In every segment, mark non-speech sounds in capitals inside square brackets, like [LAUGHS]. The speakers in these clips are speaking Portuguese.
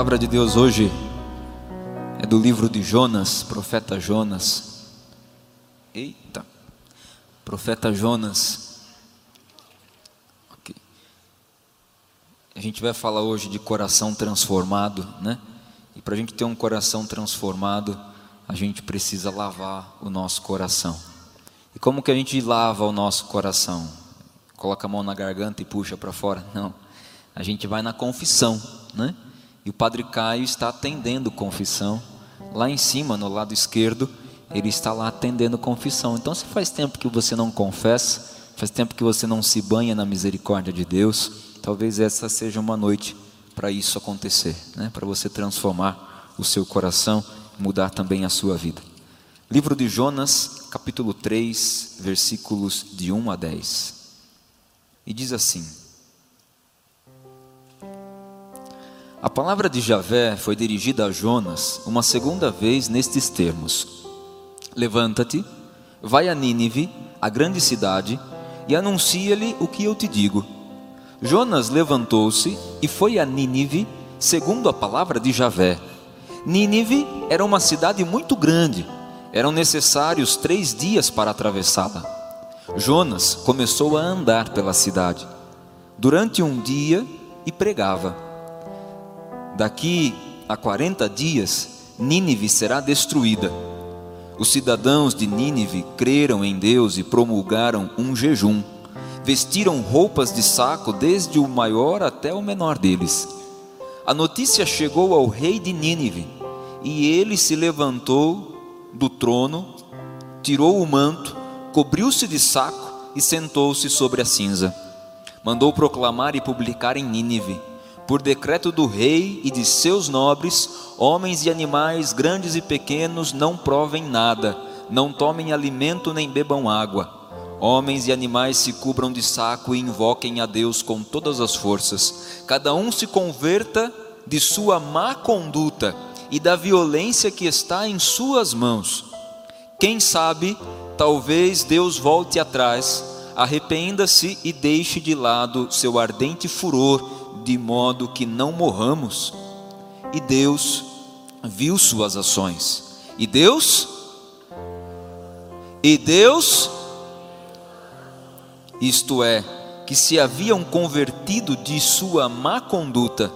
Palavra de Deus hoje é do livro de Jonas, profeta Jonas. Eita, profeta Jonas. Ok. A gente vai falar hoje de coração transformado, né? E para a gente ter um coração transformado, a gente precisa lavar o nosso coração. E como que a gente lava o nosso coração? Coloca a mão na garganta e puxa para fora? Não. A gente vai na confissão, né? E o Padre Caio está atendendo confissão. Lá em cima, no lado esquerdo, ele está lá atendendo confissão. Então, se faz tempo que você não confessa, faz tempo que você não se banha na misericórdia de Deus, talvez essa seja uma noite para isso acontecer, né? para você transformar o seu coração, mudar também a sua vida. Livro de Jonas, capítulo 3, versículos de 1 a 10. E diz assim: A palavra de Javé foi dirigida a Jonas uma segunda vez nestes termos: Levanta-te, vai a Nínive, a grande cidade, e anuncia-lhe o que eu te digo. Jonas levantou-se e foi a Nínive, segundo a palavra de Javé. Nínive era uma cidade muito grande, eram necessários três dias para atravessá-la. Jonas começou a andar pela cidade durante um dia e pregava. Daqui a 40 dias, Nínive será destruída. Os cidadãos de Nínive creram em Deus e promulgaram um jejum. Vestiram roupas de saco, desde o maior até o menor deles. A notícia chegou ao rei de Nínive, e ele se levantou do trono, tirou o manto, cobriu-se de saco e sentou-se sobre a cinza. Mandou proclamar e publicar em Nínive por decreto do rei e de seus nobres, homens e animais, grandes e pequenos, não provem nada, não tomem alimento nem bebam água. Homens e animais se cubram de saco e invoquem a Deus com todas as forças. Cada um se converta de sua má conduta e da violência que está em suas mãos. Quem sabe, talvez Deus volte atrás, arrependa-se e deixe de lado seu ardente furor de modo que não morramos. E Deus viu suas ações. E Deus e Deus isto é, que se haviam convertido de sua má conduta,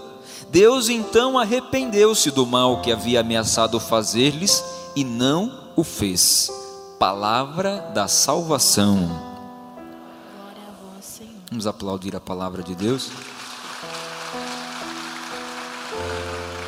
Deus então arrependeu-se do mal que havia ameaçado fazer-lhes e não o fez. Palavra da salvação. Vamos aplaudir a palavra de Deus.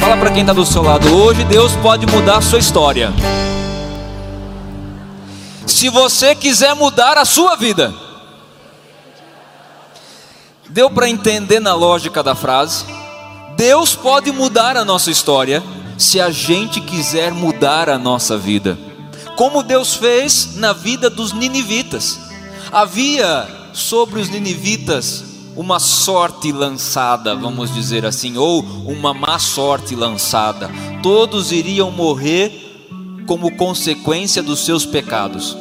Fala para quem está do seu lado, hoje Deus pode mudar a sua história. Se você quiser mudar a sua vida, Deu para entender na lógica da frase? Deus pode mudar a nossa história se a gente quiser mudar a nossa vida. Como Deus fez na vida dos ninivitas. Havia sobre os ninivitas uma sorte lançada, vamos dizer assim, ou uma má sorte lançada. Todos iriam morrer como consequência dos seus pecados.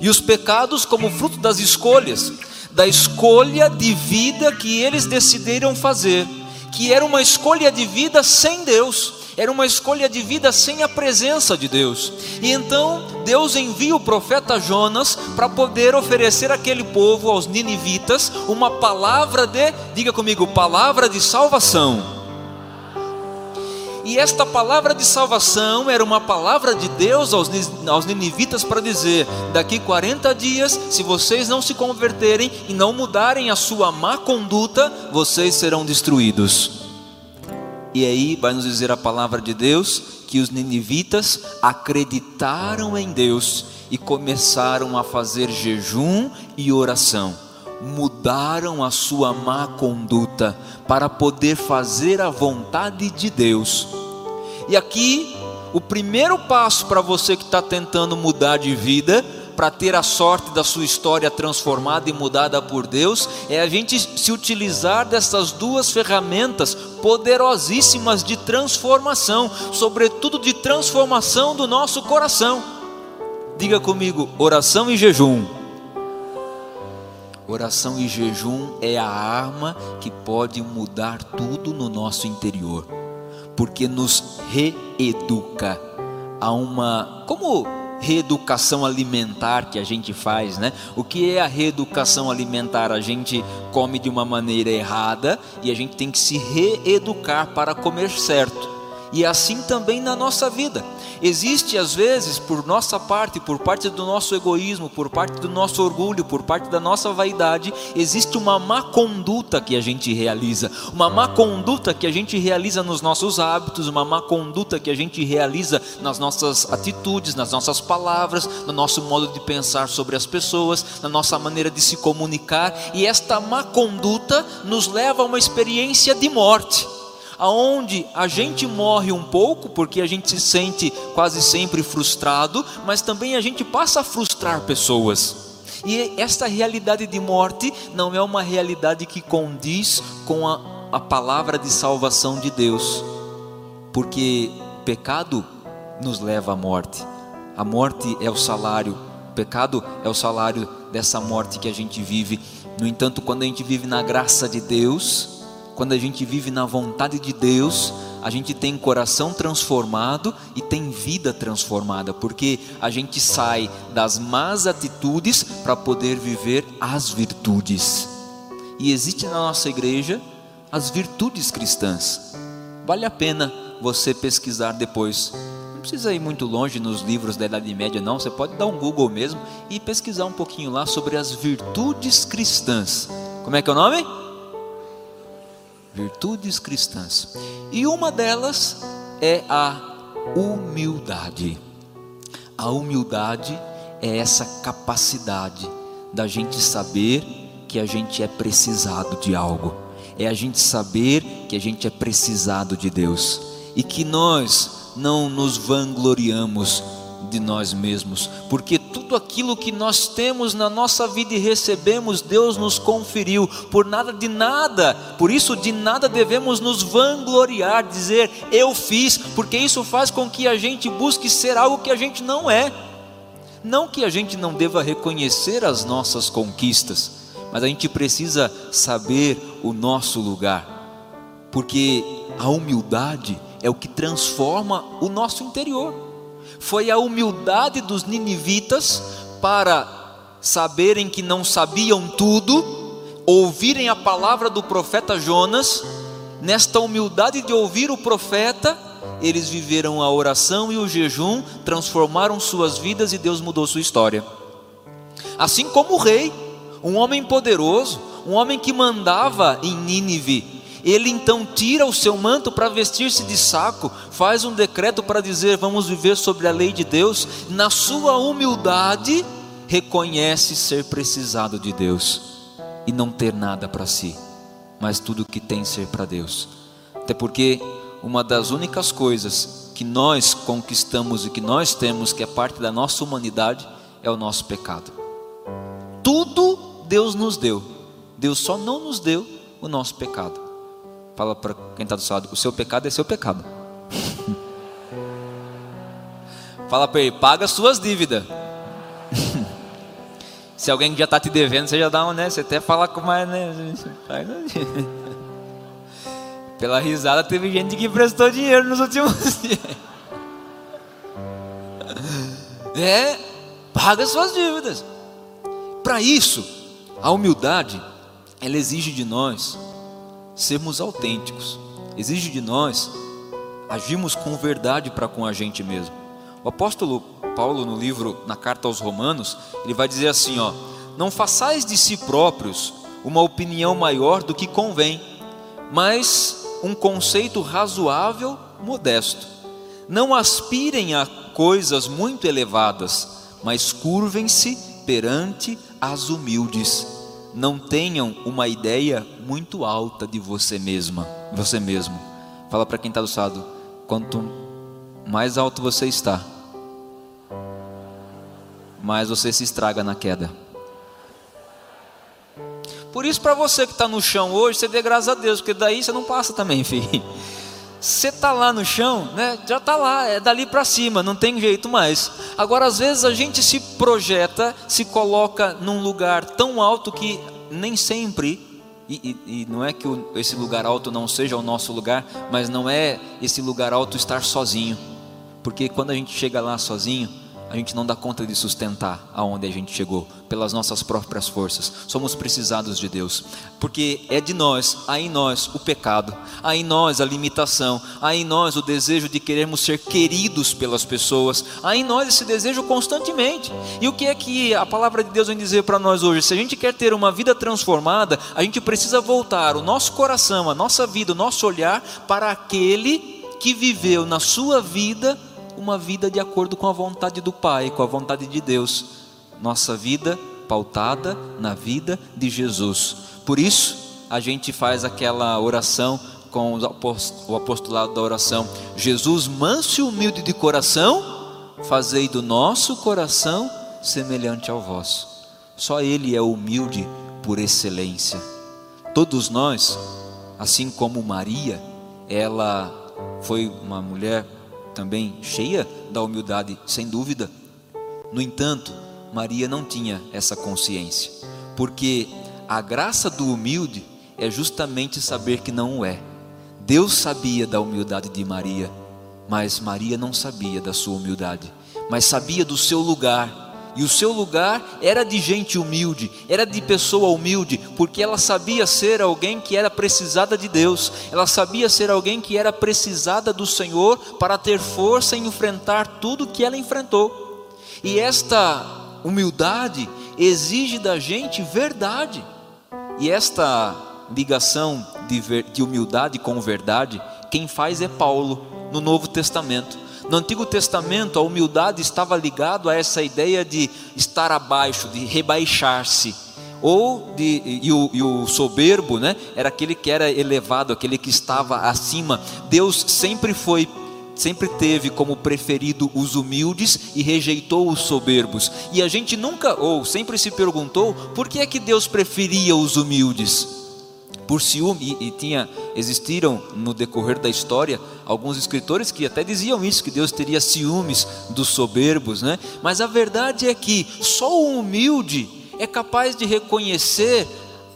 E os pecados como fruto das escolhas, da escolha de vida que eles decidiram fazer, que era uma escolha de vida sem Deus era uma escolha de vida sem a presença de Deus. E então Deus envia o profeta Jonas para poder oferecer àquele povo, aos ninivitas, uma palavra de, diga comigo, palavra de salvação. E esta palavra de salvação era uma palavra de Deus aos, aos ninivitas para dizer: daqui 40 dias, se vocês não se converterem e não mudarem a sua má conduta, vocês serão destruídos. E aí vai nos dizer a palavra de Deus que os ninivitas acreditaram em Deus e começaram a fazer jejum e oração. Mudaram a sua má conduta para poder fazer a vontade de Deus. E aqui, o primeiro passo para você que está tentando mudar de vida para ter a sorte da sua história transformada e mudada por Deus, é a gente se utilizar dessas duas ferramentas poderosíssimas de transformação, sobretudo de transformação do nosso coração. Diga comigo, oração e jejum. Oração e jejum é a arma que pode mudar tudo no nosso interior, porque nos reeduca a uma. Como reeducação alimentar que a gente faz, né? O que é a reeducação alimentar? A gente come de uma maneira errada e a gente tem que se reeducar para comer certo e assim também na nossa vida. Existe às vezes, por nossa parte, por parte do nosso egoísmo, por parte do nosso orgulho, por parte da nossa vaidade, existe uma má conduta que a gente realiza, uma má conduta que a gente realiza nos nossos hábitos, uma má conduta que a gente realiza nas nossas atitudes, nas nossas palavras, no nosso modo de pensar sobre as pessoas, na nossa maneira de se comunicar, e esta má conduta nos leva a uma experiência de morte aonde a gente morre um pouco porque a gente se sente quase sempre frustrado, mas também a gente passa a frustrar pessoas. E esta realidade de morte não é uma realidade que condiz com a, a palavra de salvação de Deus, porque pecado nos leva à morte. A morte é o salário, o pecado é o salário dessa morte que a gente vive. No entanto, quando a gente vive na graça de Deus, quando a gente vive na vontade de Deus, a gente tem coração transformado e tem vida transformada, porque a gente sai das más atitudes para poder viver as virtudes. E existe na nossa igreja as virtudes cristãs. Vale a pena você pesquisar depois. Não precisa ir muito longe nos livros da Idade Média, não. Você pode dar um Google mesmo e pesquisar um pouquinho lá sobre as virtudes cristãs. Como é que é o nome? Virtudes cristãs. E uma delas é a humildade. A humildade é essa capacidade da gente saber que a gente é precisado de algo. É a gente saber que a gente é precisado de Deus e que nós não nos vangloriamos de nós mesmos, porque tudo aquilo que nós temos na nossa vida e recebemos, Deus nos conferiu, por nada de nada, por isso de nada devemos nos vangloriar, dizer eu fiz, porque isso faz com que a gente busque ser algo que a gente não é. Não que a gente não deva reconhecer as nossas conquistas, mas a gente precisa saber o nosso lugar, porque a humildade é o que transforma o nosso interior foi a humildade dos ninivitas para saberem que não sabiam tudo, ouvirem a palavra do profeta Jonas, nesta humildade de ouvir o profeta, eles viveram a oração e o jejum, transformaram suas vidas e Deus mudou sua história. Assim como o rei, um homem poderoso, um homem que mandava em Nínive, ele então tira o seu manto para vestir-se de saco, faz um decreto para dizer: vamos viver sobre a lei de Deus. Na sua humildade, reconhece ser precisado de Deus e não ter nada para si. mas tudo que tem ser para Deus. Até porque uma das únicas coisas que nós conquistamos e que nós temos, que é parte da nossa humanidade, é o nosso pecado. Tudo Deus nos deu, Deus só não nos deu o nosso pecado. Fala para quem está do seu lado: o seu pecado é seu pecado. [LAUGHS] Fala para ele: paga suas dívidas. [LAUGHS] Se alguém já está te devendo, você já dá uma, né? Você até fala com mais, né? [LAUGHS] Pela risada, teve gente que prestou dinheiro nos últimos dias. É, paga suas dívidas. Para isso, a humildade, ela exige de nós sermos autênticos. Exige de nós agirmos com verdade para com a gente mesmo. O apóstolo Paulo no livro, na carta aos Romanos, ele vai dizer assim, ó: Não façais de si próprios uma opinião maior do que convém, mas um conceito razoável, modesto. Não aspirem a coisas muito elevadas, mas curvem-se perante as humildes. Não tenham uma ideia muito alta de você mesma, você mesmo. Fala para quem está do lado, quanto mais alto você está, mais você se estraga na queda. Por isso, para você que está no chão hoje, você dê graças a Deus, porque daí você não passa também, [LAUGHS] filho. Você está lá no chão, né? Já está lá, é dali para cima, não tem jeito mais. Agora, às vezes a gente se projeta, se coloca num lugar tão alto que nem sempre, e, e, e não é que o, esse lugar alto não seja o nosso lugar, mas não é esse lugar alto estar sozinho, porque quando a gente chega lá sozinho, a gente não dá conta de sustentar aonde a gente chegou, pelas nossas próprias forças. Somos precisados de Deus, porque é de nós, há em nós o pecado, há em nós a limitação, há em nós o desejo de querermos ser queridos pelas pessoas, há em nós esse desejo constantemente. E o que é que a palavra de Deus vem dizer para nós hoje? Se a gente quer ter uma vida transformada, a gente precisa voltar o nosso coração, a nossa vida, o nosso olhar para aquele que viveu na sua vida uma vida de acordo com a vontade do Pai, com a vontade de Deus. Nossa vida pautada na vida de Jesus. Por isso, a gente faz aquela oração com o apostolado da oração: Jesus, manso e humilde de coração, fazei do nosso coração semelhante ao vosso. Só Ele é humilde por excelência. Todos nós, assim como Maria, ela foi uma mulher também cheia da humildade, sem dúvida. No entanto, Maria não tinha essa consciência, porque a graça do humilde é justamente saber que não o é. Deus sabia da humildade de Maria, mas Maria não sabia da sua humildade, mas sabia do seu lugar e o seu lugar era de gente humilde, era de pessoa humilde, porque ela sabia ser alguém que era precisada de Deus, ela sabia ser alguém que era precisada do Senhor para ter força em enfrentar tudo que ela enfrentou. E esta humildade exige da gente verdade. E esta ligação de, de humildade com verdade, quem faz é Paulo no Novo Testamento. No Antigo Testamento, a humildade estava ligado a essa ideia de estar abaixo, de rebaixar-se, ou de e o, e o, soberbo, né? Era aquele que era elevado, aquele que estava acima. Deus sempre foi sempre teve como preferido os humildes e rejeitou os soberbos. E a gente nunca ou sempre se perguntou por que é que Deus preferia os humildes? Por ciúme e, tinha existiram no decorrer da história alguns escritores que até diziam isso que Deus teria ciúmes dos soberbos, né? Mas a verdade é que só o humilde é capaz de reconhecer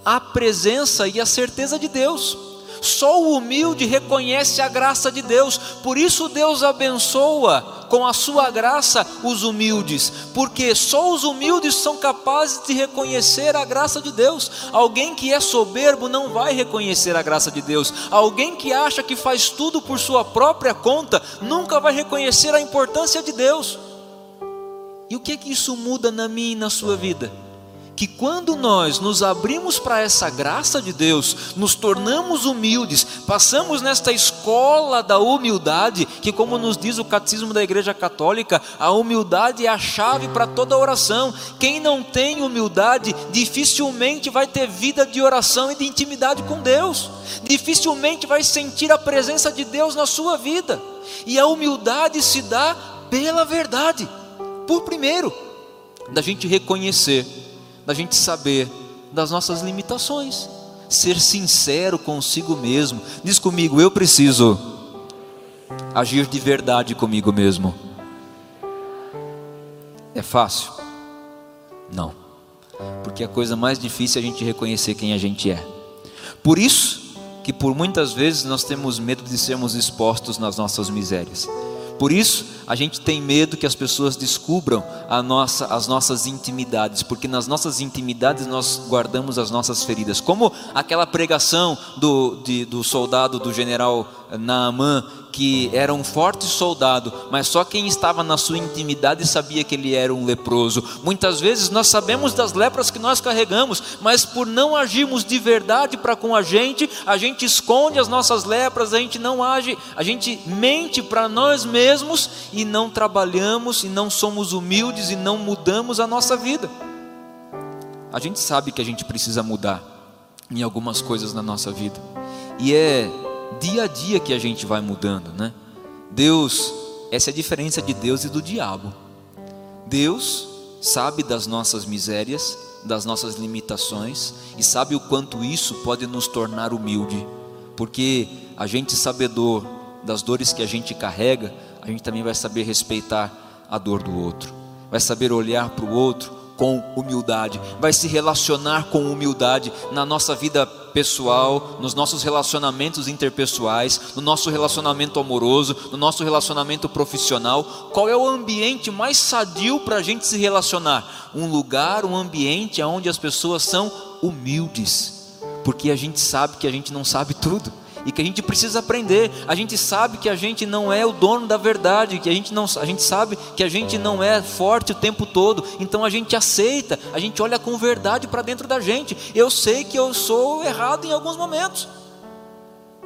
a presença e a certeza de Deus. Só o humilde reconhece a graça de Deus, por isso Deus abençoa com a sua graça os humildes, porque só os humildes são capazes de reconhecer a graça de Deus. Alguém que é soberbo não vai reconhecer a graça de Deus, alguém que acha que faz tudo por sua própria conta nunca vai reconhecer a importância de Deus. E o que é que isso muda na minha e na sua vida? Que quando nós nos abrimos para essa graça de Deus, nos tornamos humildes, passamos nesta escola da humildade, que, como nos diz o catecismo da Igreja Católica, a humildade é a chave para toda oração. Quem não tem humildade, dificilmente vai ter vida de oração e de intimidade com Deus, dificilmente vai sentir a presença de Deus na sua vida, e a humildade se dá pela verdade, por primeiro, da gente reconhecer da gente saber das nossas limitações, ser sincero consigo mesmo. Diz comigo, eu preciso agir de verdade comigo mesmo. É fácil? Não, porque a coisa mais difícil é a gente reconhecer quem a gente é. Por isso que por muitas vezes nós temos medo de sermos expostos nas nossas misérias. Por isso, a gente tem medo que as pessoas descubram nossa, as nossas intimidades, porque nas nossas intimidades nós guardamos as nossas feridas. Como aquela pregação do, de, do soldado, do general Naamã, que era um forte soldado, mas só quem estava na sua intimidade sabia que ele era um leproso. Muitas vezes nós sabemos das lepras que nós carregamos, mas por não agirmos de verdade para com a gente, a gente esconde as nossas lepras, a gente não age, a gente mente para nós mesmos não trabalhamos e não somos humildes e não mudamos a nossa vida. A gente sabe que a gente precisa mudar em algumas coisas na nossa vida. E é dia a dia que a gente vai mudando, né? Deus, essa é a diferença de Deus e do diabo. Deus sabe das nossas misérias, das nossas limitações e sabe o quanto isso pode nos tornar humilde, porque a gente sabedor das dores que a gente carrega, a gente também vai saber respeitar a dor do outro, vai saber olhar para o outro com humildade, vai se relacionar com humildade na nossa vida pessoal, nos nossos relacionamentos interpessoais, no nosso relacionamento amoroso, no nosso relacionamento profissional. Qual é o ambiente mais sadio para a gente se relacionar? Um lugar, um ambiente onde as pessoas são humildes, porque a gente sabe que a gente não sabe tudo e que a gente precisa aprender. A gente sabe que a gente não é o dono da verdade, que a gente não, a gente sabe que a gente não é forte o tempo todo. Então a gente aceita, a gente olha com verdade para dentro da gente. Eu sei que eu sou errado em alguns momentos.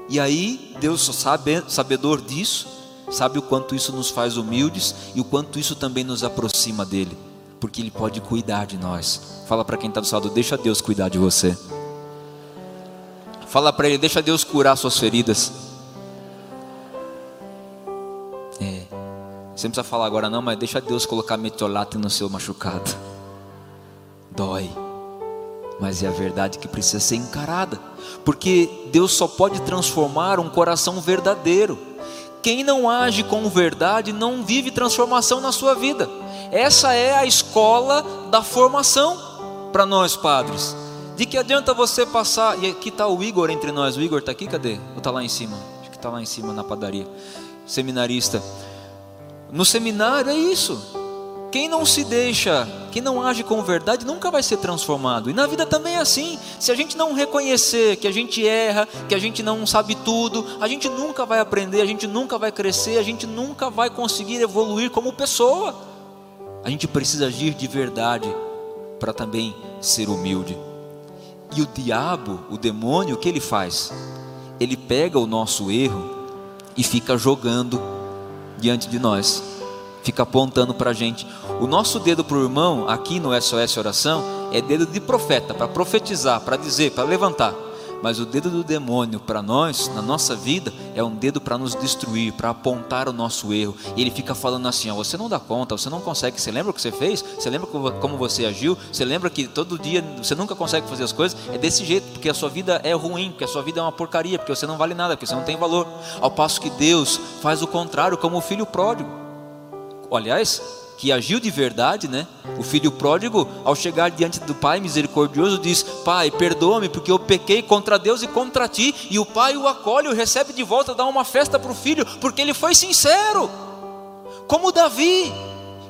E aí Deus sabe, sabedor disso, sabe o quanto isso nos faz humildes e o quanto isso também nos aproxima dele, porque ele pode cuidar de nós. Fala para quem está do lado, deixa Deus cuidar de você. Fala para ele, deixa Deus curar suas feridas. É. Você não precisa falar agora não, mas deixa Deus colocar metiolate no seu machucado. Dói. Mas é a verdade que precisa ser encarada. Porque Deus só pode transformar um coração verdadeiro. Quem não age com verdade não vive transformação na sua vida. Essa é a escola da formação para nós padres. De que adianta você passar. E aqui está o Igor entre nós. O Igor está aqui, cadê? Ou está lá em cima? Acho que está lá em cima na padaria. Seminarista. No seminário é isso. Quem não se deixa, quem não age com verdade, nunca vai ser transformado. E na vida também é assim. Se a gente não reconhecer que a gente erra, que a gente não sabe tudo, a gente nunca vai aprender, a gente nunca vai crescer, a gente nunca vai conseguir evoluir como pessoa. A gente precisa agir de verdade para também ser humilde. E o diabo, o demônio, o que ele faz? Ele pega o nosso erro e fica jogando diante de nós, fica apontando para a gente. O nosso dedo para o irmão, aqui no SOS Oração, é dedo de profeta, para profetizar, para dizer, para levantar. Mas o dedo do demônio para nós, na nossa vida, é um dedo para nos destruir, para apontar o nosso erro. E ele fica falando assim: ó, você não dá conta, você não consegue. Você lembra o que você fez? Você lembra como você agiu? Você lembra que todo dia você nunca consegue fazer as coisas? É desse jeito, porque a sua vida é ruim, porque a sua vida é uma porcaria, porque você não vale nada, porque você não tem valor. Ao passo que Deus faz o contrário, como o filho pródigo. Aliás, que agiu de verdade, né? O filho pródigo, ao chegar diante do pai misericordioso, diz: Pai, perdoa-me, porque eu pequei contra Deus e contra ti. E o pai o acolhe, o recebe de volta, dá uma festa para o filho, porque ele foi sincero. Como Davi,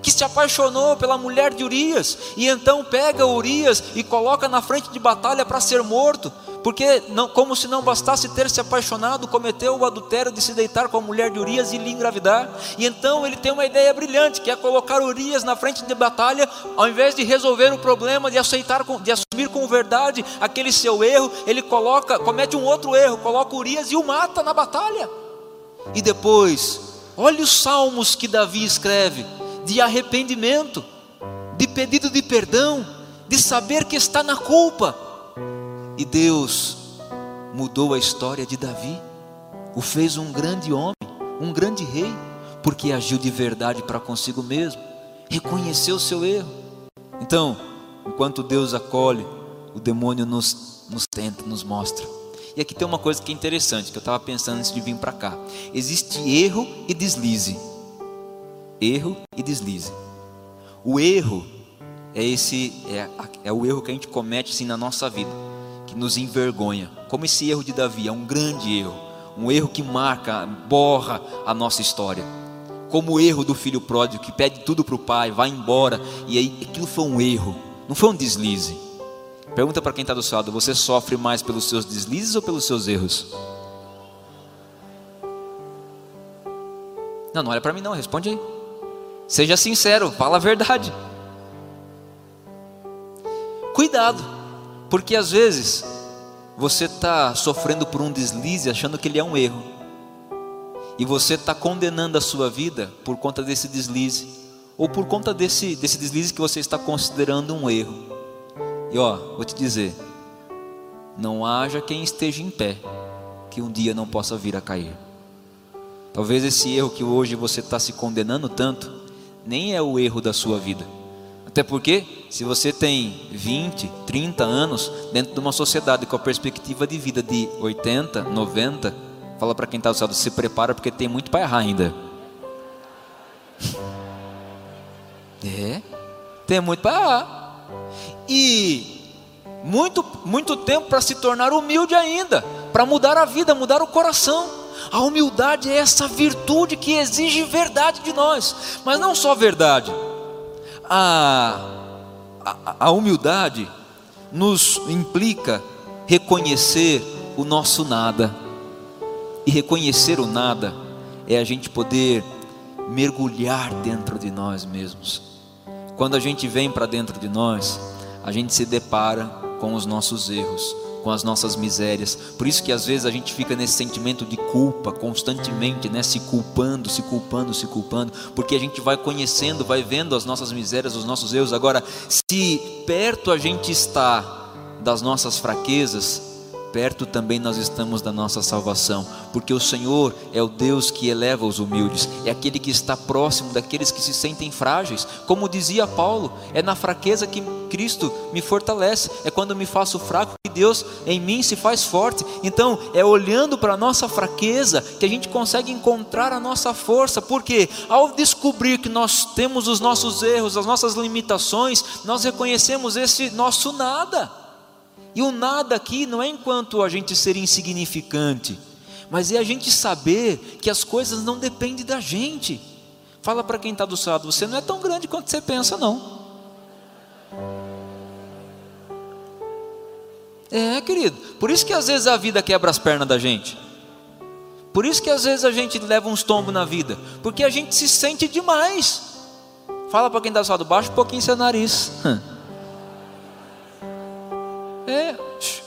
que se apaixonou pela mulher de Urias e então pega Urias e coloca na frente de batalha para ser morto, porque não, como se não bastasse ter se apaixonado, cometeu o adultério de se deitar com a mulher de Urias e lhe engravidar. E então ele tem uma ideia brilhante, que é colocar Urias na frente de batalha, ao invés de resolver o problema, de aceitar, de assumir com verdade aquele seu erro, ele coloca, comete um outro erro, coloca Urias e o mata na batalha. E depois, olha os salmos que Davi escreve de arrependimento, de pedido de perdão, de saber que está na culpa. E Deus mudou a história de Davi, o fez um grande homem, um grande rei, porque agiu de verdade para consigo mesmo, reconheceu o seu erro. Então, enquanto Deus acolhe, o demônio nos, nos tenta, nos mostra. E aqui tem uma coisa que é interessante, que eu estava pensando antes de vir para cá. Existe erro e deslize erro e deslize. O erro é esse é, é o erro que a gente comete assim na nossa vida, que nos envergonha. Como esse erro de Davi é um grande erro, um erro que marca, borra a nossa história. Como o erro do filho pródigo que pede tudo para o pai, vai embora e aí aquilo foi um erro, não foi um deslize. Pergunta para quem está do seu lado: você sofre mais pelos seus deslizes ou pelos seus erros? Não, não olha para mim não, responde aí. Seja sincero, fala a verdade. Cuidado, porque às vezes você está sofrendo por um deslize achando que ele é um erro, e você está condenando a sua vida por conta desse deslize, ou por conta desse, desse deslize que você está considerando um erro. E ó, vou te dizer: não haja quem esteja em pé, que um dia não possa vir a cair. Talvez esse erro que hoje você está se condenando tanto, nem é o erro da sua vida. Até porque, se você tem 20, 30 anos dentro de uma sociedade com a perspectiva de vida de 80, 90, fala para quem está do lado, se prepara porque tem muito para errar ainda. [LAUGHS] É, tem muito para errar. E muito, muito tempo para se tornar humilde ainda, para mudar a vida, mudar o coração. A humildade é essa virtude que exige verdade de nós, mas não só verdade. A, a, a humildade nos implica reconhecer o nosso nada, e reconhecer o nada é a gente poder mergulhar dentro de nós mesmos. Quando a gente vem para dentro de nós, a gente se depara com os nossos erros, com as nossas misérias. Por isso que às vezes a gente fica nesse sentimento de culpa constantemente, né, se culpando, se culpando, se culpando, porque a gente vai conhecendo, vai vendo as nossas misérias, os nossos erros. Agora, se perto a gente está das nossas fraquezas, perto também nós estamos da nossa salvação, porque o Senhor é o Deus que eleva os humildes, é aquele que está próximo daqueles que se sentem frágeis, como dizia Paulo, é na fraqueza que Cristo me fortalece, é quando me faço fraco que Deus em mim se faz forte. Então, é olhando para a nossa fraqueza que a gente consegue encontrar a nossa força, porque ao descobrir que nós temos os nossos erros, as nossas limitações, nós reconhecemos esse nosso nada. E o nada aqui não é enquanto a gente ser insignificante, mas é a gente saber que as coisas não dependem da gente. Fala para quem está do seu lado, você não é tão grande quanto você pensa, não. É, querido. Por isso que às vezes a vida quebra as pernas da gente. Por isso que às vezes a gente leva uns tombos na vida. Porque a gente se sente demais. Fala para quem está do seu lado, baixa um pouquinho seu nariz. [LAUGHS] É,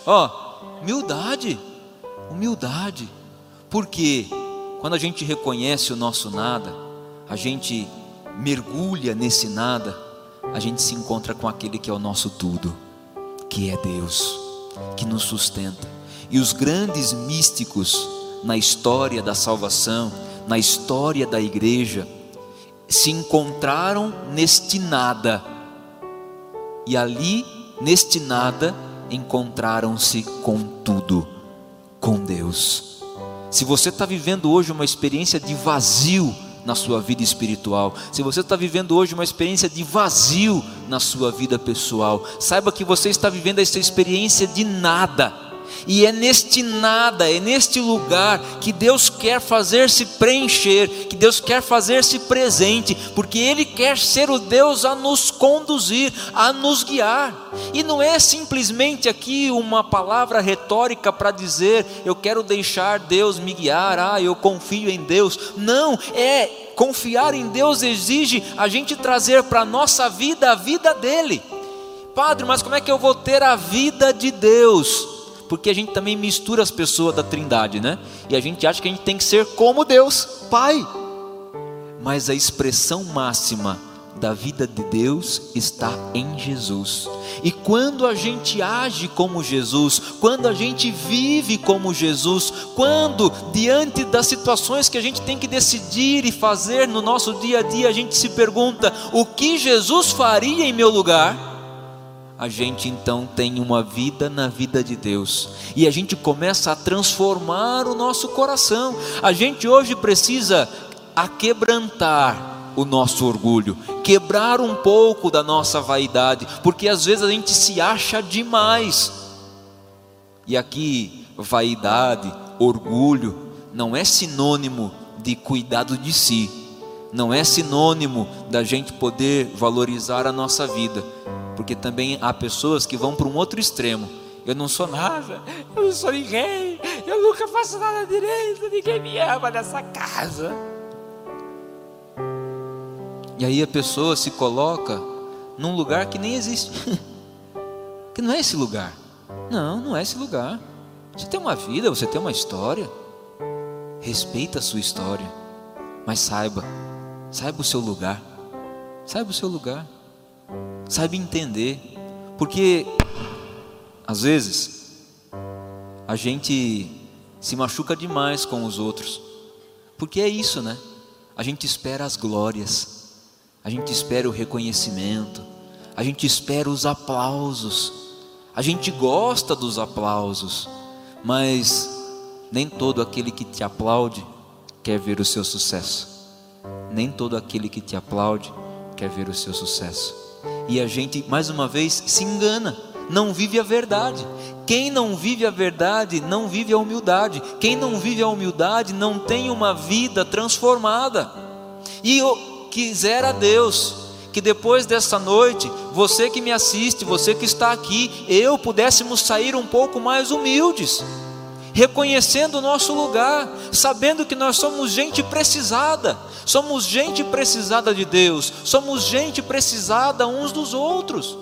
ó, humildade, humildade, porque quando a gente reconhece o nosso nada, a gente mergulha nesse nada, a gente se encontra com aquele que é o nosso tudo, que é Deus, que nos sustenta. E os grandes místicos na história da salvação, na história da igreja, se encontraram neste nada, e ali, neste nada, encontraram-se com tudo, com Deus. Se você está vivendo hoje uma experiência de vazio na sua vida espiritual, se você está vivendo hoje uma experiência de vazio na sua vida pessoal, saiba que você está vivendo essa experiência de nada. E é neste nada, é neste lugar que Deus quer fazer-se preencher, que Deus quer fazer-se presente, porque Ele quer ser o Deus a nos conduzir, a nos guiar. E não é simplesmente aqui uma palavra retórica para dizer eu quero deixar Deus me guiar, ah, eu confio em Deus. Não, é confiar em Deus exige a gente trazer para a nossa vida a vida dele. Padre, mas como é que eu vou ter a vida de Deus? Porque a gente também mistura as pessoas da Trindade, né? E a gente acha que a gente tem que ser como Deus, Pai. Mas a expressão máxima da vida de Deus está em Jesus. E quando a gente age como Jesus, quando a gente vive como Jesus, quando diante das situações que a gente tem que decidir e fazer no nosso dia a dia, a gente se pergunta: o que Jesus faria em meu lugar? A gente então tem uma vida na vida de Deus e a gente começa a transformar o nosso coração. A gente hoje precisa aquebrantar o nosso orgulho, quebrar um pouco da nossa vaidade, porque às vezes a gente se acha demais. E aqui, vaidade, orgulho, não é sinônimo de cuidado de si, não é sinônimo da gente poder valorizar a nossa vida porque também há pessoas que vão para um outro extremo. Eu não sou nada, eu não sou ninguém, eu nunca faço nada direito, ninguém me ama nessa casa. E aí a pessoa se coloca num lugar que nem existe, [LAUGHS] que não é esse lugar. Não, não é esse lugar. Você tem uma vida, você tem uma história. Respeita a sua história, mas saiba, saiba o seu lugar. Saiba o seu lugar. Sabe entender, porque às vezes a gente se machuca demais com os outros, porque é isso, né? A gente espera as glórias, a gente espera o reconhecimento, a gente espera os aplausos, a gente gosta dos aplausos, mas nem todo aquele que te aplaude quer ver o seu sucesso, nem todo aquele que te aplaude quer ver o seu sucesso. E a gente, mais uma vez, se engana, não vive a verdade. Quem não vive a verdade, não vive a humildade. Quem não vive a humildade, não tem uma vida transformada. E eu quisera Deus que depois dessa noite, você que me assiste, você que está aqui, eu pudéssemos sair um pouco mais humildes reconhecendo o nosso lugar, sabendo que nós somos gente precisada, somos gente precisada de Deus, somos gente precisada uns dos outros.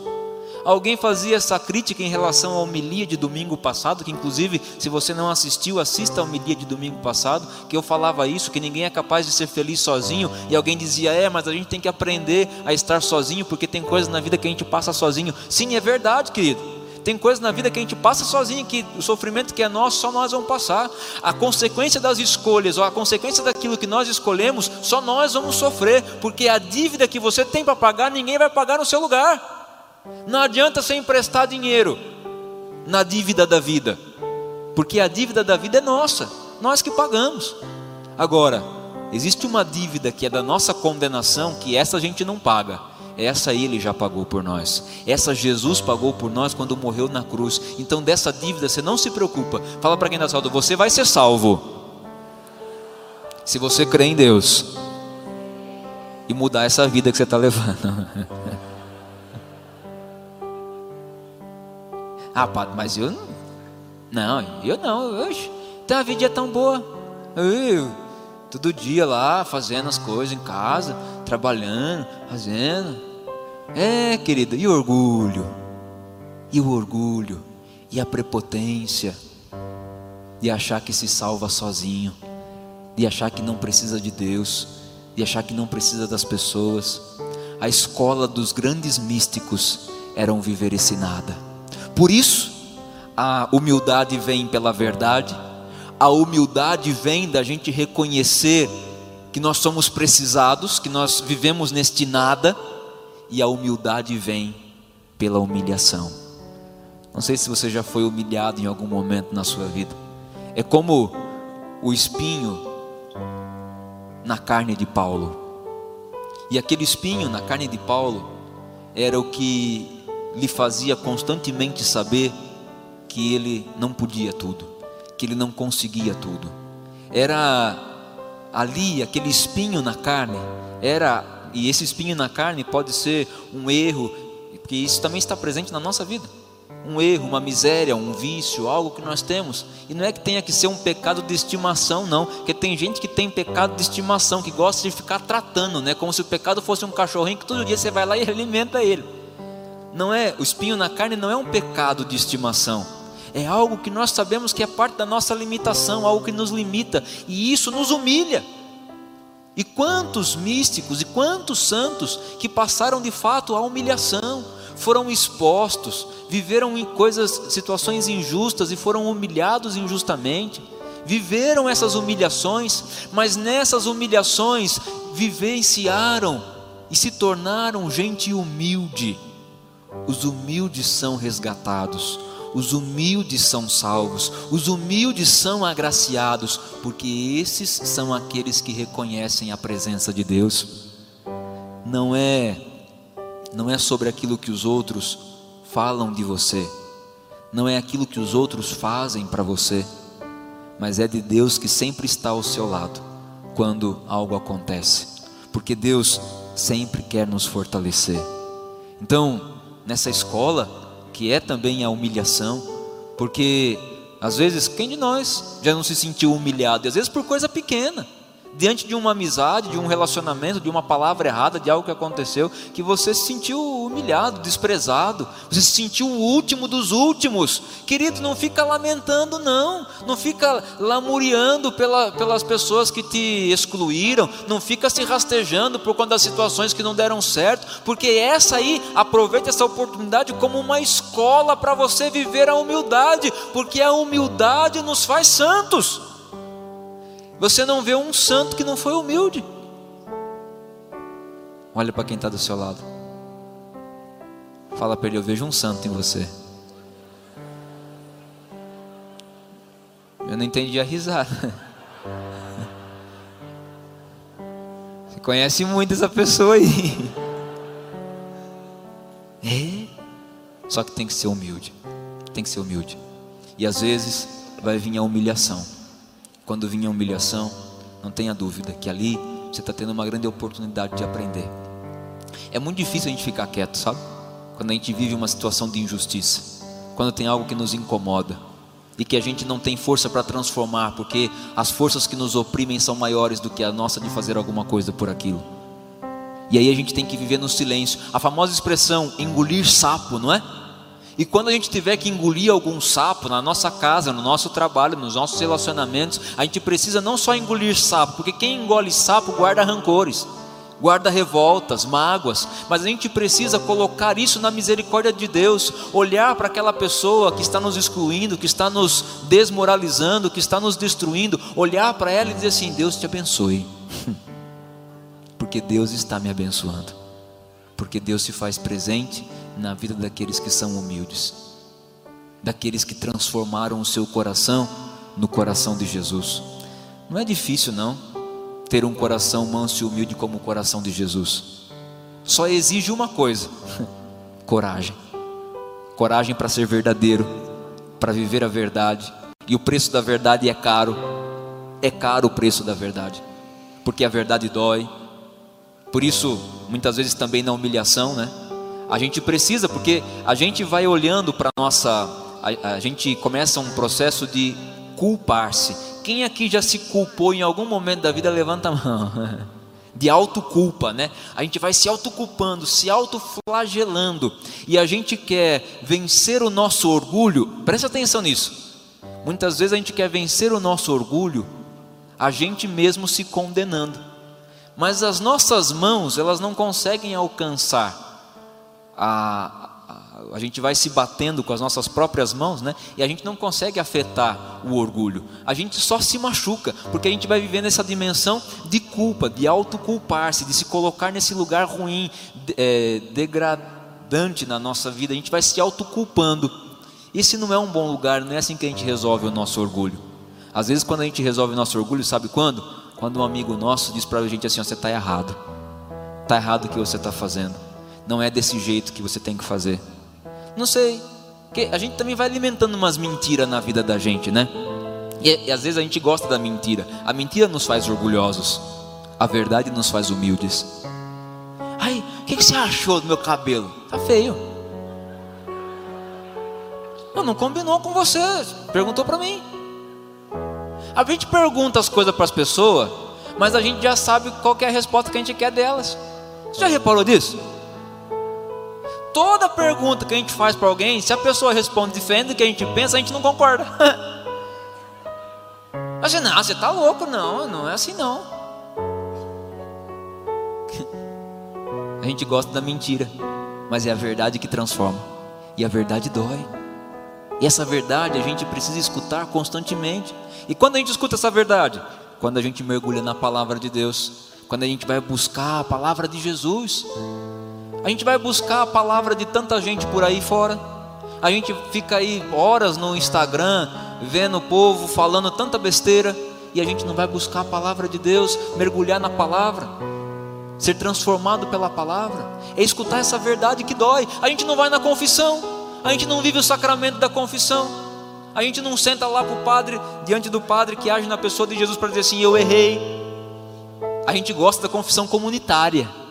Alguém fazia essa crítica em relação à homilia de domingo passado, que inclusive, se você não assistiu, assista a homilia de domingo passado, que eu falava isso, que ninguém é capaz de ser feliz sozinho, e alguém dizia: "É, mas a gente tem que aprender a estar sozinho, porque tem coisas na vida que a gente passa sozinho". Sim, é verdade, querido. Tem coisas na vida que a gente passa sozinho, que o sofrimento que é nosso, só nós vamos passar. A consequência das escolhas, ou a consequência daquilo que nós escolhemos, só nós vamos sofrer, porque a dívida que você tem para pagar, ninguém vai pagar no seu lugar. Não adianta você emprestar dinheiro na dívida da vida, porque a dívida da vida é nossa, nós que pagamos. Agora, existe uma dívida que é da nossa condenação, que essa a gente não paga essa ele já pagou por nós. Essa Jesus pagou por nós quando morreu na cruz. Então dessa dívida você não se preocupa. Fala para quem está salvo, você vai ser salvo. Se você crê em Deus e mudar essa vida que você está levando. [LAUGHS] ah, padre, mas eu não. Não, eu não. Oxe, então a vida é tão boa. Eu, todo dia lá fazendo as coisas em casa, trabalhando, fazendo. É, querido, e o orgulho? E o orgulho? E a prepotência? De achar que se salva sozinho, de achar que não precisa de Deus, de achar que não precisa das pessoas. A escola dos grandes místicos era um viver esse nada. Por isso, a humildade vem pela verdade a humildade vem da gente reconhecer que nós somos precisados, que nós vivemos neste nada, e a humildade vem pela humilhação. Não sei se você já foi humilhado em algum momento na sua vida. É como o espinho na carne de Paulo. E aquele espinho na carne de Paulo era o que lhe fazia constantemente saber que ele não podia tudo, que ele não conseguia tudo. Era ali aquele espinho na carne, era e esse espinho na carne pode ser um erro, porque isso também está presente na nossa vida. Um erro, uma miséria, um vício, algo que nós temos. E não é que tenha que ser um pecado de estimação, não. Porque tem gente que tem pecado de estimação, que gosta de ficar tratando, né? Como se o pecado fosse um cachorrinho que todo dia você vai lá e [LAUGHS] alimenta ele. Não é, o espinho na carne não é um pecado de estimação. É algo que nós sabemos que é parte da nossa limitação, algo que nos limita, e isso nos humilha. E quantos místicos e quantos santos que passaram de fato a humilhação, foram expostos, viveram em coisas, situações injustas e foram humilhados injustamente, viveram essas humilhações, mas nessas humilhações vivenciaram e se tornaram gente humilde. Os humildes são resgatados, os humildes são salvos, os humildes são agraciados, porque esses são aqueles que reconhecem a presença de Deus. Não é não é sobre aquilo que os outros falam de você, não é aquilo que os outros fazem para você, mas é de Deus que sempre está ao seu lado quando algo acontece, porque Deus sempre quer nos fortalecer. Então, nessa escola, que é também a humilhação, porque às vezes quem de nós já não se sentiu humilhado, e às vezes por coisa pequena diante de uma amizade, de um relacionamento, de uma palavra errada, de algo que aconteceu, que você se sentiu humilhado, desprezado, você se sentiu o último dos últimos. Querido, não fica lamentando, não, não fica lamuriando pela, pelas pessoas que te excluíram, não fica se rastejando por conta das situações que não deram certo, porque essa aí, aproveita essa oportunidade como uma escola para você viver a humildade, porque a humildade nos faz santos. Você não vê um santo que não foi humilde. Olha para quem está do seu lado. Fala para ele: Eu vejo um santo em você. Eu não entendi a risada. [LAUGHS] Você conhece muito essa pessoa aí. [LAUGHS] É. Só que tem que ser humilde. Tem que ser humilde. E às vezes vai vir a humilhação. Quando vinha humilhação, não tenha dúvida que ali você está tendo uma grande oportunidade de aprender. É muito difícil a gente ficar quieto, sabe? Quando a gente vive uma situação de injustiça, quando tem algo que nos incomoda e que a gente não tem força para transformar, porque as forças que nos oprimem são maiores do que a nossa de fazer alguma coisa por aquilo. E aí a gente tem que viver no silêncio. A famosa expressão engolir sapo, não é? E quando a gente tiver que engolir algum sapo na nossa casa, no nosso trabalho, nos nossos relacionamentos, a gente precisa não só engolir sapo, porque quem engole sapo guarda rancores, guarda revoltas, mágoas, mas a gente precisa colocar isso na misericórdia de Deus, olhar para aquela pessoa que está nos excluindo, que está nos desmoralizando, que está nos destruindo, olhar para ela e dizer assim: Deus te abençoe, [LAUGHS] porque Deus está me abençoando, porque Deus se faz presente na vida daqueles que são humildes, daqueles que transformaram o seu coração no coração de Jesus. Não é difícil, não, ter um coração manso e humilde como o coração de Jesus. Só exige uma coisa: [LAUGHS] coragem. Coragem para ser verdadeiro, para viver a verdade. E o preço da verdade é caro. É caro o preço da verdade, porque a verdade dói. Por isso, muitas vezes também na humilhação, né? A gente precisa, porque a gente vai olhando para nossa. A, a gente começa um processo de culpar-se. Quem aqui já se culpou em algum momento da vida? Levanta a mão. [LAUGHS] De autoculpa, né? A gente vai se autoculpando, se autoflagelando. E a gente quer vencer o nosso orgulho. Presta atenção nisso. Muitas vezes a gente quer vencer o nosso orgulho, a gente mesmo se condenando. Mas as nossas mãos, elas não conseguem alcançar a, a, a, gente vai se batendo com as nossas próprias mãos, né? E a gente não consegue afetar o orgulho. A gente só se machuca, porque a gente vai vivendo essa dimensão de culpa, de autoculpar-se, de se colocar nesse lugar ruim, é, degradante na nossa vida. A gente vai se autoculpando. Esse não é um bom lugar, não é assim que a gente resolve o nosso orgulho. Às vezes, quando a gente resolve o nosso orgulho, sabe quando? Quando um amigo nosso diz para a gente assim: você está errado, está errado o que você está fazendo não é desse jeito que você tem que fazer. Não sei, Porque a gente também vai alimentando umas mentiras na vida da gente, né? E, e às vezes a gente gosta da mentira. A mentira nos faz orgulhosos. A verdade nos faz humildes. Ai, o que, que você achou do meu cabelo? Tá feio. Não, não combinou com você. Perguntou para mim. A gente pergunta as coisas para as pessoas, mas a gente já sabe qual é a resposta que a gente quer delas. Você já reparou disso? Toda pergunta que a gente faz para alguém, se a pessoa responde diferente do que a gente pensa, a gente não concorda. [LAUGHS] Assim, não, você está louco, não, não é assim não. [LAUGHS] A gente gosta da mentira, mas é a verdade que transforma, e a verdade dói. E essa verdade a gente precisa escutar constantemente. E quando a gente escuta essa verdade? Quando a gente mergulha na palavra de Deus, quando a gente vai buscar a palavra de Jesus, a gente vai buscar a palavra de tanta gente por aí fora. A gente fica aí horas no Instagram, vendo o povo falando tanta besteira, e a gente não vai buscar a palavra de Deus, mergulhar na palavra, ser transformado pela palavra, é escutar essa verdade que dói. A gente não vai na confissão, a gente não vive o sacramento da confissão, a gente não senta lá para o padre, diante do padre que age na pessoa de Jesus para dizer assim: Eu errei. A gente gosta da confissão comunitária.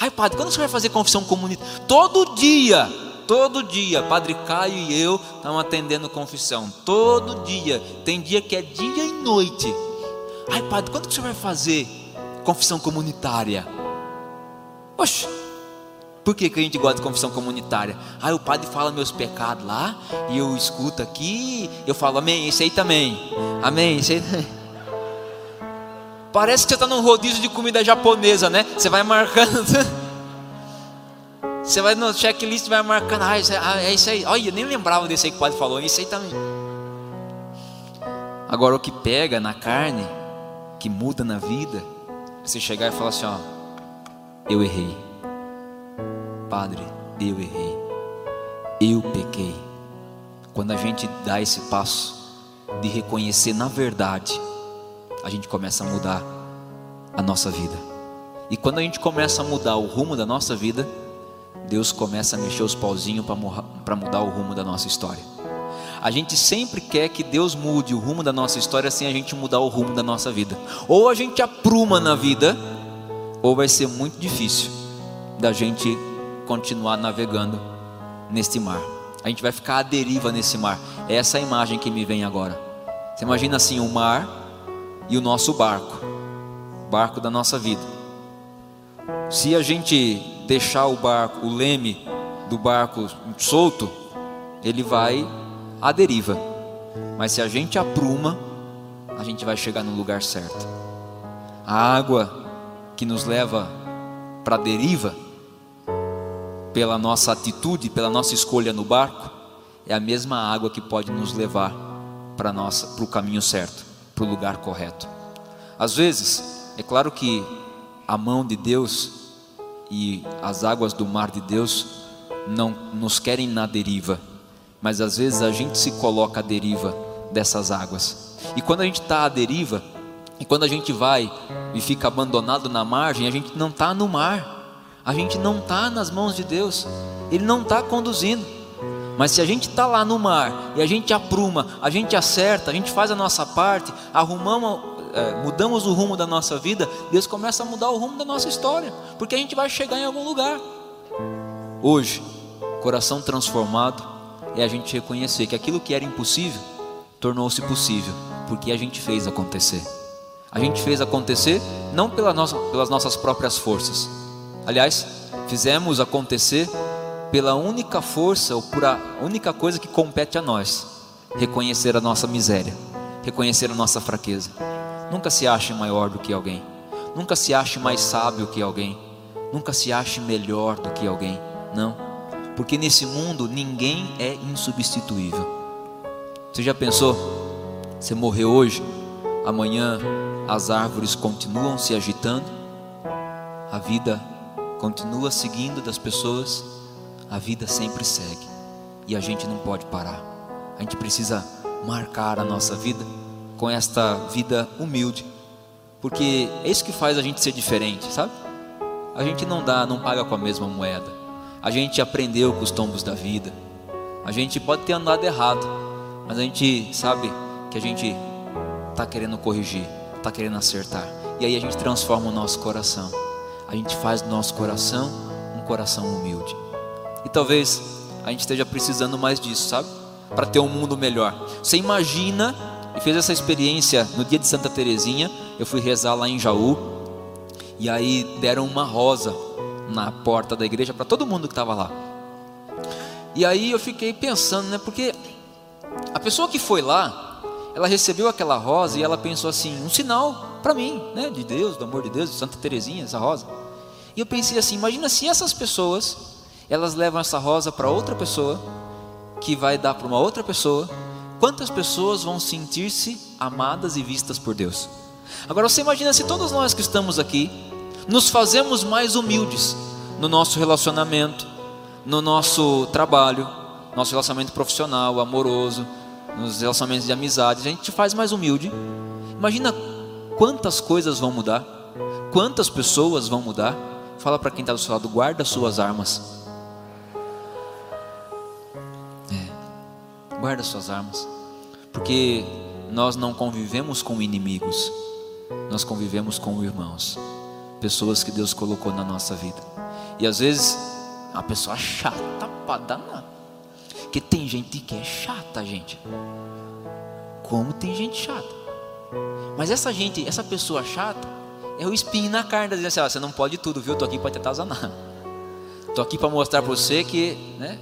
Ai, padre, quando você vai fazer confissão comunitária? Todo dia Todo dia, Padre Caio e eu estamos atendendo confissão. Todo dia. Tem dia que é dia e noite. Ai, Padre, quando você vai fazer confissão comunitária? Oxe, por que, que a gente gosta de confissão comunitária? Ai, o padre fala meus pecados lá, e eu escuto aqui, eu falo, amém, isso aí também. Amém, isso aí também. Parece que você está num rodízio de comida japonesa, né? Você vai marcando. Você vai no checklist vai marcando, ah, isso, ah, é isso aí. Olha, eu nem lembrava desse aí que o padre falou, isso aí também. Agora o que pega na carne, que muda na vida, você chegar e falar assim, ó, eu errei. Padre, eu errei. Eu pequei. Quando a gente dá esse passo de reconhecer na verdade, a gente começa a mudar a nossa vida. E quando a gente começa a mudar o rumo da nossa vida, Deus começa a mexer os pauzinhos para mudar o rumo da nossa história. A gente sempre quer que Deus mude o rumo da nossa história sem a gente mudar o rumo da nossa vida. Ou a gente apruma na vida, ou vai ser muito difícil da gente continuar navegando neste mar. A gente vai ficar à deriva nesse mar. É essa a imagem que me vem agora. Você imagina assim o mar e o nosso barco, barco da nossa vida. Se a gente deixar o barco, o leme do barco solto, ele vai à deriva. Mas se a gente apruma, a gente vai chegar no lugar certo. A água que nos leva para a deriva, pela nossa atitude, pela nossa escolha no barco, é a mesma água que pode nos levar para o caminho certo, para o lugar correto. Às vezes, é claro que a mão de Deus e as águas do mar de Deus não nos querem na deriva, mas às vezes a gente se coloca à deriva dessas águas. E quando a gente está à deriva, e quando a gente vai e fica abandonado na margem, a gente não está no mar, a gente não está nas mãos de Deus, Ele não está conduzindo. Mas se a gente está lá no mar e a gente apruma, a gente acerta, a gente faz a nossa parte, arrumamos é, mudamos o rumo da nossa vida, Deus começa a mudar o rumo da nossa história, porque a gente vai chegar em algum lugar. Hoje, coração transformado é a gente reconhecer que aquilo que era impossível tornou-se possível, porque a gente fez acontecer. A gente fez acontecer não pela nossa, pelas nossas próprias forças, aliás, fizemos acontecer pela única força ou por a única coisa que compete a nós: reconhecer a nossa miséria, reconhecer a nossa fraqueza. Nunca se ache maior do que alguém. Nunca se ache mais sábio que alguém. Nunca se ache melhor do que alguém. Não. Porque nesse mundo ninguém é insubstituível. Você já pensou? Você morreu hoje, amanhã as árvores continuam se agitando, a vida continua seguindo das pessoas, a vida sempre segue e a gente não pode parar. A gente precisa marcar a nossa vida com esta vida humilde, porque é isso que faz a gente ser diferente, sabe? A gente não dá, não paga com a mesma moeda. A gente aprendeu com os tombos da vida. A gente pode ter andado errado, mas a gente sabe que a gente está querendo corrigir, está querendo acertar. E aí a gente transforma o nosso coração. A gente faz do nosso coração um coração humilde. E talvez a gente esteja precisando mais disso, sabe? Para ter um mundo melhor. Você imagina e fez essa experiência no dia de Santa Terezinha. Eu fui rezar lá em Jaú. E aí deram uma rosa na porta da igreja para todo mundo que estava lá. E aí eu fiquei pensando, né? Porque a pessoa que foi lá, ela recebeu aquela rosa e ela pensou assim, um sinal para mim, né? De Deus, do amor de Deus, de Santa Terezinha, essa rosa. E eu pensei assim, imagina se essas pessoas, elas levam essa rosa para outra pessoa, que vai dar para uma outra pessoa, quantas pessoas vão sentir-se amadas e vistas por Deus? Agora você imagina se todos nós que estamos aqui nos fazemos mais humildes no nosso relacionamento, no nosso trabalho, nosso relacionamento profissional, amoroso, nos relacionamentos de amizade, a gente faz mais humilde. Imagina quantas coisas vão mudar, quantas pessoas vão mudar. Fala para quem está do seu lado, guarda suas armas. Guarda suas armas, porque nós não convivemos com inimigos, nós convivemos com irmãos, pessoas que Deus colocou na nossa vida. E às vezes, a pessoa chata para danar. Porque tem gente que é chata, gente. Como tem gente chata. Mas essa gente, essa pessoa chata, é o espinho na carne, dizer assim, ah, você não pode tudo, viu? Estou aqui para te atazanar. Estou aqui para mostrar para você que né,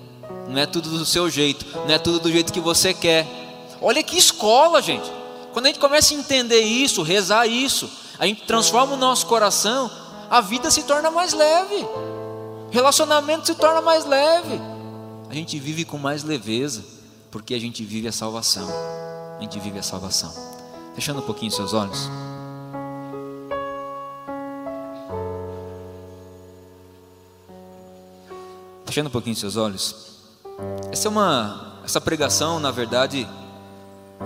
não é tudo do seu jeito, não é tudo do jeito que você quer. Olha que escola, gente. Quando a gente começa a entender isso, rezar isso, a gente transforma o nosso coração, a vida se torna mais leve, relacionamento se torna mais leve, a gente vive com mais leveza, porque a gente vive a salvação. A gente vive a salvação. Fechando um pouquinho seus olhos. Fechando um pouquinho seus olhos. Essa é uma essa pregação, na verdade,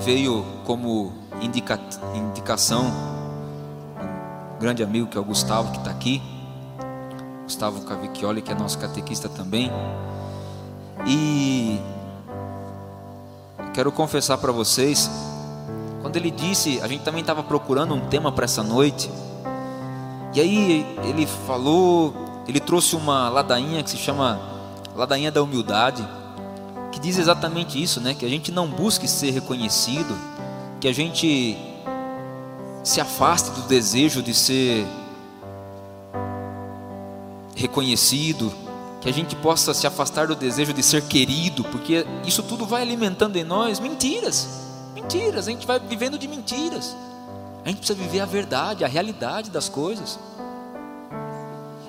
veio como indica, indicação um grande amigo que é o Gustavo que está aqui. Gustavo Cavicchioli, que é nosso catequista também. E quero confessar para vocês, quando ele disse, a gente também estava procurando um tema para essa noite. E aí ele falou, ele trouxe uma ladainha que se chama Ladainha da Humildade, que diz exatamente isso, né? Que a gente não busque ser reconhecido, que a gente se afaste do desejo de ser reconhecido, que a gente possa se afastar do desejo de ser querido, porque isso tudo vai alimentando em nós mentiras, mentiras, a gente vai vivendo de mentiras. A gente precisa viver a verdade, a realidade das coisas.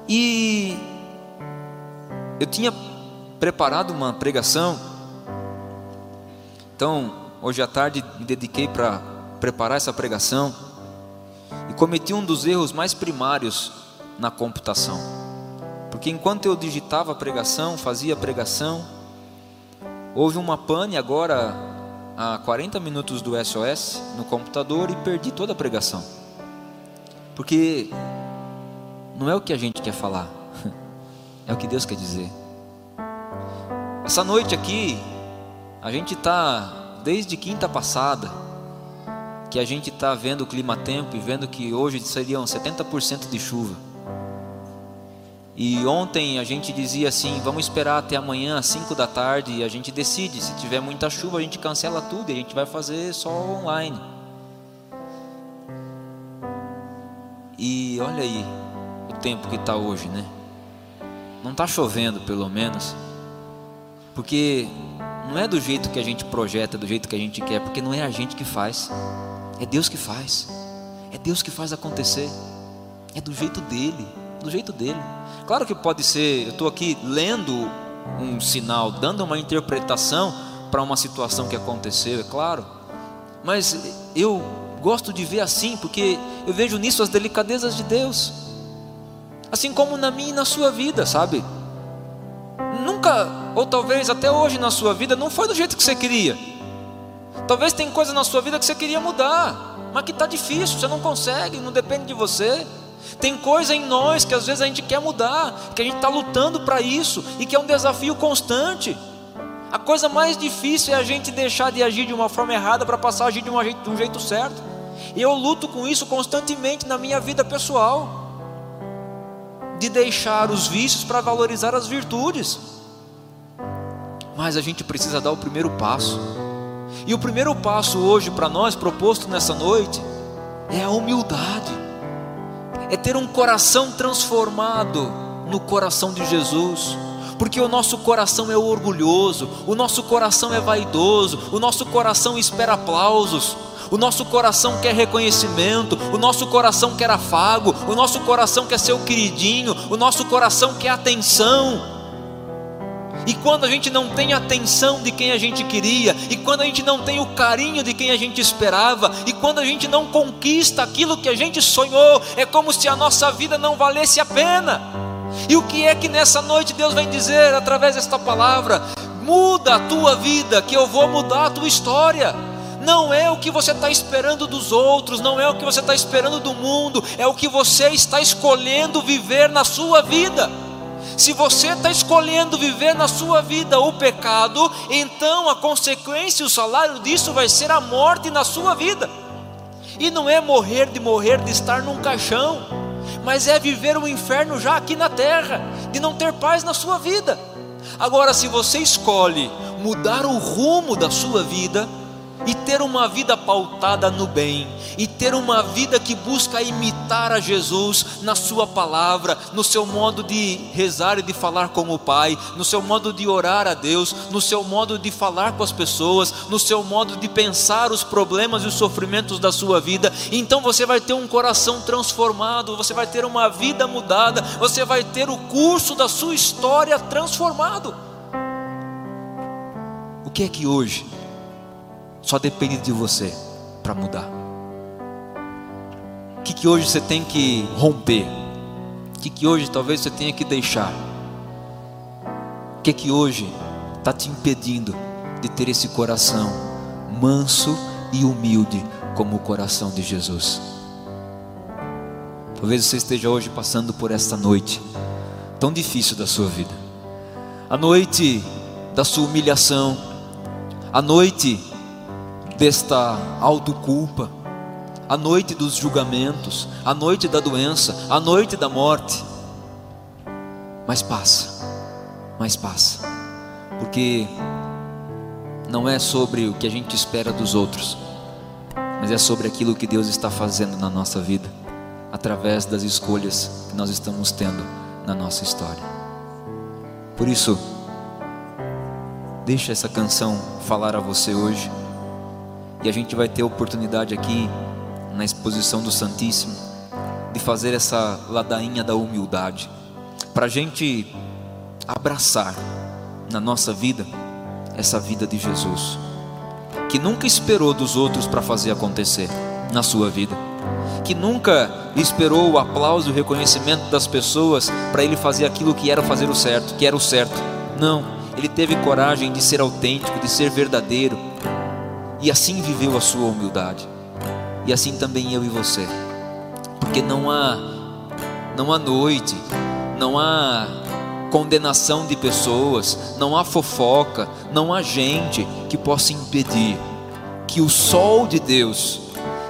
E eu tinha preparado uma pregação, então hoje à tarde me dediquei para preparar essa pregação e cometi um dos erros mais primários na computação. Porque enquanto eu digitava a pregação, fazia a pregação, houve uma pane agora a 40 minutos do SOS no computador e perdi toda a pregação. Porque não é o que a gente quer falar, [LAUGHS] é o que Deus quer dizer. Essa noite aqui, a gente está desde quinta passada, que a gente está vendo o clima-tempo e vendo que hoje seriam 70% de chuva. E ontem a gente dizia assim: vamos esperar até amanhã às 5 da tarde e a gente decide. Se tiver muita chuva, a gente cancela tudo e a gente vai fazer só online. E olha aí o tempo que está hoje, né? Não está chovendo, pelo menos, porque não é do jeito que a gente projeta, do jeito que a gente quer, porque não é a gente que faz, é Deus que faz, é Deus que faz acontecer, é do jeito dele, do jeito dele. Claro que pode ser, eu estou aqui lendo um sinal, dando uma interpretação para uma situação que aconteceu, é claro, mas eu gosto de ver assim, porque eu vejo nisso as delicadezas de Deus, assim como na minha e na sua vida, sabe? Nunca, ou talvez até hoje na sua vida, não foi do jeito que você queria. Talvez tem coisa na sua vida que você queria mudar, mas que está difícil, você não consegue, não depende de você. Tem coisa em nós que às vezes a gente quer mudar, que a gente está lutando para isso e que é um desafio constante. A coisa mais difícil é a gente deixar de agir de uma forma errada para passar a agir de um, jeito, de um jeito certo. E eu luto com isso constantemente na minha vida pessoal. De deixar os vícios para valorizar as virtudes. Mas a gente precisa dar o primeiro passo. E o primeiro passo hoje para nós, proposto nessa noite, é a humildade, é ter um coração transformado no coração de Jesus, porque o nosso coração é orgulhoso, o nosso coração é vaidoso, o nosso coração espera aplausos, o nosso coração quer reconhecimento, o nosso coração quer afago, o nosso coração quer ser o queridinho, o nosso coração quer atenção. E quando a gente não tem a atenção de quem a gente queria, e quando a gente não tem o carinho de quem a gente esperava, e quando a gente não conquista aquilo que a gente sonhou, é como se a nossa vida não valesse a pena. E o que é que nessa noite Deus vem dizer através desta palavra? Muda a tua vida, que eu vou mudar a tua história. Não é o que você está esperando dos outros, não é o que você está esperando do mundo, é o que você está escolhendo viver na sua vida. Se você está escolhendo viver na sua vida o pecado, então a consequência, o salário disso vai ser a morte na sua vida. E não é morrer de morrer de estar num caixão, mas é viver o inferno já aqui na terra, de não ter paz na sua vida. Agora, se você escolhe mudar o rumo da sua vida, e ter uma vida pautada no bem, e ter uma vida que busca imitar a Jesus na Sua palavra, no seu modo de rezar e de falar com o Pai, no seu modo de orar a Deus, no seu modo de falar com as pessoas, no seu modo de pensar os problemas e os sofrimentos da sua vida. Então você vai ter um coração transformado, você vai ter uma vida mudada, você vai ter o curso da sua história transformado. O que é que hoje só depende de você para mudar. O que, que hoje você tem que romper? O que, que hoje talvez você tenha que deixar? O que que hoje está te impedindo de ter esse coração manso e humilde como o coração de Jesus? Talvez você esteja hoje passando por esta noite tão difícil da sua vida, a noite da sua humilhação, a noite desta autoculpa, a noite dos julgamentos, a noite da doença, a noite da morte. Mas passa, mas passa, porque não é sobre o que a gente espera dos outros, mas é sobre aquilo que Deus está fazendo na nossa vida, através das escolhas que nós estamos tendo na nossa história. Por isso, deixa essa canção falar a você hoje. E a gente vai ter a oportunidade aqui, na exposição do Santíssimo, de fazer essa ladainha da humildade, para a gente abraçar na nossa vida essa vida de Jesus, que nunca esperou dos outros para fazer acontecer na sua vida, que nunca esperou o aplauso e o reconhecimento das pessoas para ele fazer aquilo que era fazer o certo, que era o certo. Não, ele teve coragem de ser autêntico, de ser verdadeiro, e assim viveu a sua humildade. E assim também eu e você. Porque não há não há noite, não há condenação de pessoas, não há fofoca, não há gente que possa impedir que o sol de Deus,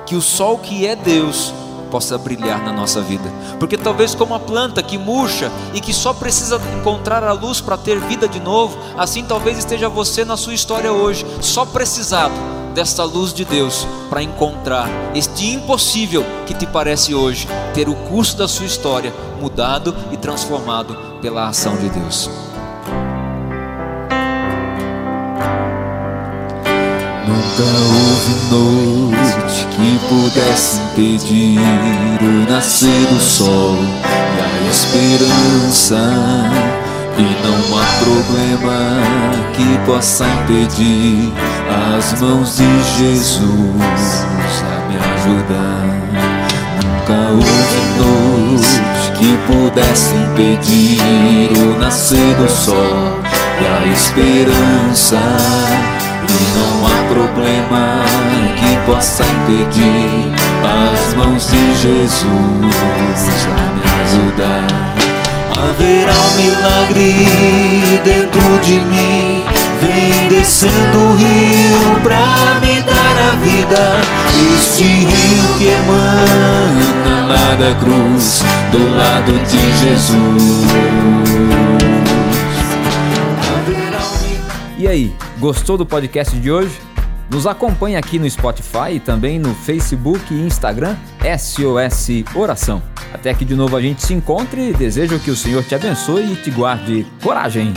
que o sol que é Deus, possa brilhar na nossa vida. Porque talvez como a planta que murcha e que só precisa encontrar a luz para ter vida de novo, assim talvez esteja você na sua história hoje, só precisado desta luz de Deus para encontrar este impossível que te parece hoje, ter o curso da sua história mudado e transformado pela ação de Deus. Nunca houve noite que pudesse impedir o nascer do sol e a esperança. E não há problema que possa impedir as mãos de Jesus a me ajudar. Nunca houve noite que pudesse impedir o nascer do sol e a esperança. E não há problema que possa impedir as mãos de Jesus a me ajudar. Haverá um milagre dentro de mim Vem descendo o rio pra me dar a vida. Este rio que emana lá da cruz, do lado de Jesus. E aí, gostou do podcast de hoje? Nos acompanhe aqui no Spotify e também no Facebook e Instagram SOS Oração. Até que de novo a gente se encontre desejo que o Senhor te abençoe e te guarde coragem.